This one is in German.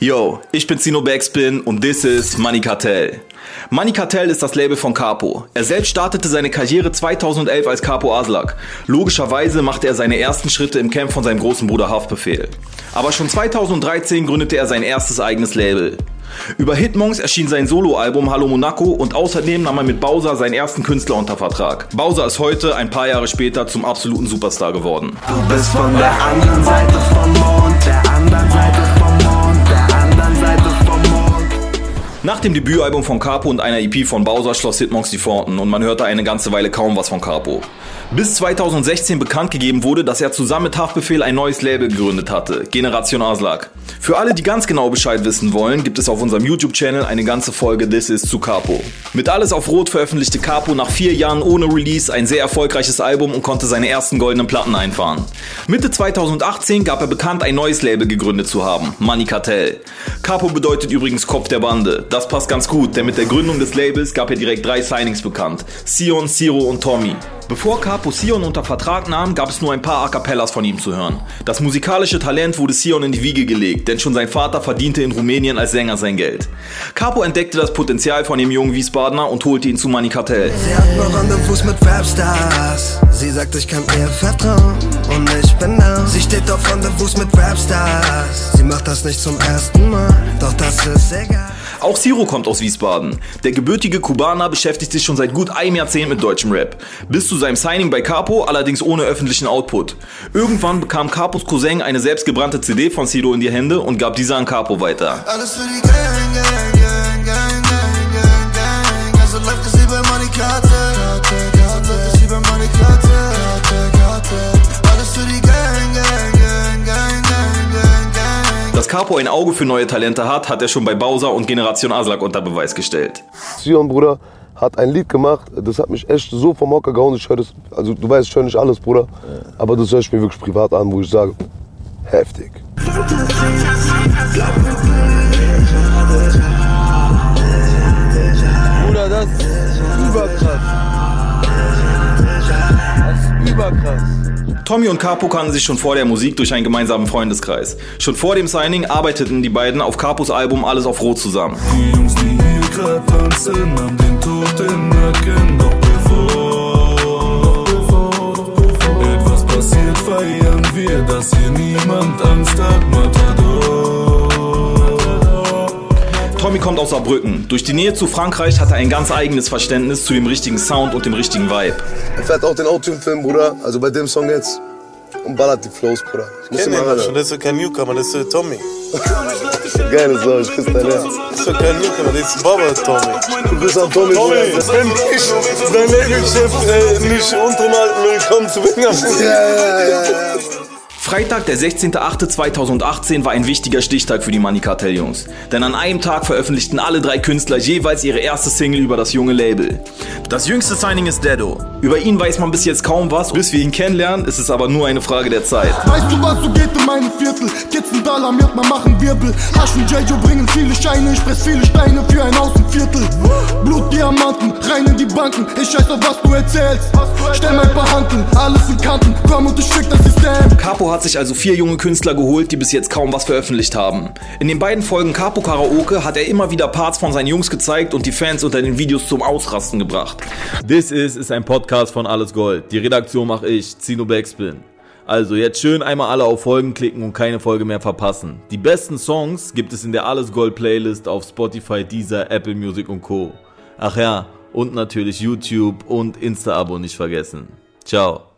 Yo, ich bin Zino Backspin und this is Money Cartel. Money Cartel ist das Label von Capo. Er selbst startete seine Karriere 2011 als Capo Aslak. Logischerweise machte er seine ersten Schritte im Camp von seinem großen Bruder Haftbefehl. Aber schon 2013 gründete er sein erstes eigenes Label. Über Hitmonks erschien sein Soloalbum Hallo Monaco und außerdem nahm er mit Bowser seinen ersten Künstler unter Vertrag. Bowser ist heute, ein paar Jahre später, zum absoluten Superstar geworden. Du bist von der anderen Seite vom Mond, der anderen Seite Nach dem Debütalbum von Capo und einer EP von Bowser schloss Hitmonks die Pforten und man hörte eine ganze Weile kaum was von Capo. Bis 2016 bekannt gegeben wurde, dass er zusammen mit Haftbefehl ein neues Label gegründet hatte, Generation Aslak. Für alle, die ganz genau Bescheid wissen wollen, gibt es auf unserem YouTube-Channel eine ganze Folge This is zu Capo. Mit Alles auf Rot veröffentlichte Capo nach vier Jahren ohne Release ein sehr erfolgreiches Album und konnte seine ersten goldenen Platten einfahren. Mitte 2018 gab er bekannt, ein neues Label gegründet zu haben, Money Cartel. Capo bedeutet übrigens Kopf der Bande. Das passt ganz gut, denn mit der Gründung des Labels gab er direkt drei Signings bekannt. Sion, Ciro und Tommy. Bevor Capo Sion unter Vertrag nahm, gab es nur ein paar A Cappellas von ihm zu hören. Das musikalische Talent wurde Sion in die Wiege gelegt, denn schon sein Vater verdiente in Rumänien als Sänger sein Geld. Capo entdeckte das Potenzial von dem jungen Wiesbadener und holte ihn zu Money Cartel. Sie hat noch Rendezvous mit Rapstars. Sie sagt, ich kann ihr vertrauen und ich bin da. Sie steht auf Rendezvous mit Rapstars. Sie macht das nicht zum ersten Mal, doch das ist egal. Auch Ciro kommt aus Wiesbaden. Der gebürtige Kubaner beschäftigt sich schon seit gut einem Jahrzehnt mit deutschem Rap. Bis zu seinem Signing bei Capo, allerdings ohne öffentlichen Output. Irgendwann bekam Capos Cousin eine selbstgebrannte CD von Ciro in die Hände und gab diese an Capo weiter. Alles für die Gang, Gang, Dass Capo ein Auge für neue Talente hat, hat er schon bei Bowser und Generation Aslak unter Beweis gestellt. Sion, Bruder, hat ein Lied gemacht, das hat mich echt so vom Hocker gehauen. Ich höre das, also du weißt, ich höre nicht alles, Bruder, aber das höre ich mir wirklich privat an, wo ich sage, heftig. Bruder, das ist. Tommy und Capo kannten sich schon vor der Musik durch einen gemeinsamen Freundeskreis. Schon vor dem Signing arbeiteten die beiden auf Capos Album Alles auf Rot zusammen. Die Jungs, die hier Tommy kommt aus Saarbrücken. Durch die Nähe zu Frankreich hat er ein ganz eigenes Verständnis zu dem richtigen Sound und dem richtigen Vibe. Er fährt auch den Autotune-Film, Bruder, also bei dem Song jetzt, und ballert die Flows, Bruder. Ich muss den mal schon, das ist kein Newcomer, das ist Tommy. Geile Sau, ich küsse dein Herz. Das ist kein Newcomer, das ist Baba Tommy. Du bist an Tommy, Tommy, wenn ich dein Labelchef äh, nicht untermalten will, komm zu mir. Ja, ja, ja, ja. Freitag, der 16.08.2018 war ein wichtiger Stichtag für die Money Cartel Jungs. Denn an einem Tag veröffentlichten alle drei Künstler jeweils ihre erste Single über das junge Label. Das jüngste Signing ist Dedo. Über ihn weiß man bis jetzt kaum was, bis wir ihn kennenlernen, ist es aber nur eine Frage der Zeit. Weißt du, was so geht in meinem Viertel? Kids sind alarmiert, man machen Wirbel. Hasch und J.J. bringen viele Scheine, ich press viele Steine für ein Außenviertel. Blutdiamanten, rein in die Banken, ich scheiß auf was du erzählst. Stell mein paar Handeln, alles in Kanten, komm und ich fick das System. Capo hat sich also vier junge Künstler geholt, die bis jetzt kaum was veröffentlicht haben. In den beiden Folgen Capo Karaoke hat er immer wieder Parts von seinen Jungs gezeigt und die Fans unter den Videos zum Ausrasten gebracht. This is ist ein Podcast von Alles Gold. Die Redaktion mache ich, Zino Backspin. Also jetzt schön einmal alle auf Folgen klicken und keine Folge mehr verpassen. Die besten Songs gibt es in der Alles Gold Playlist auf Spotify, Deezer, Apple Music und Co. Ach ja, und natürlich YouTube und Insta-Abo nicht vergessen. Ciao.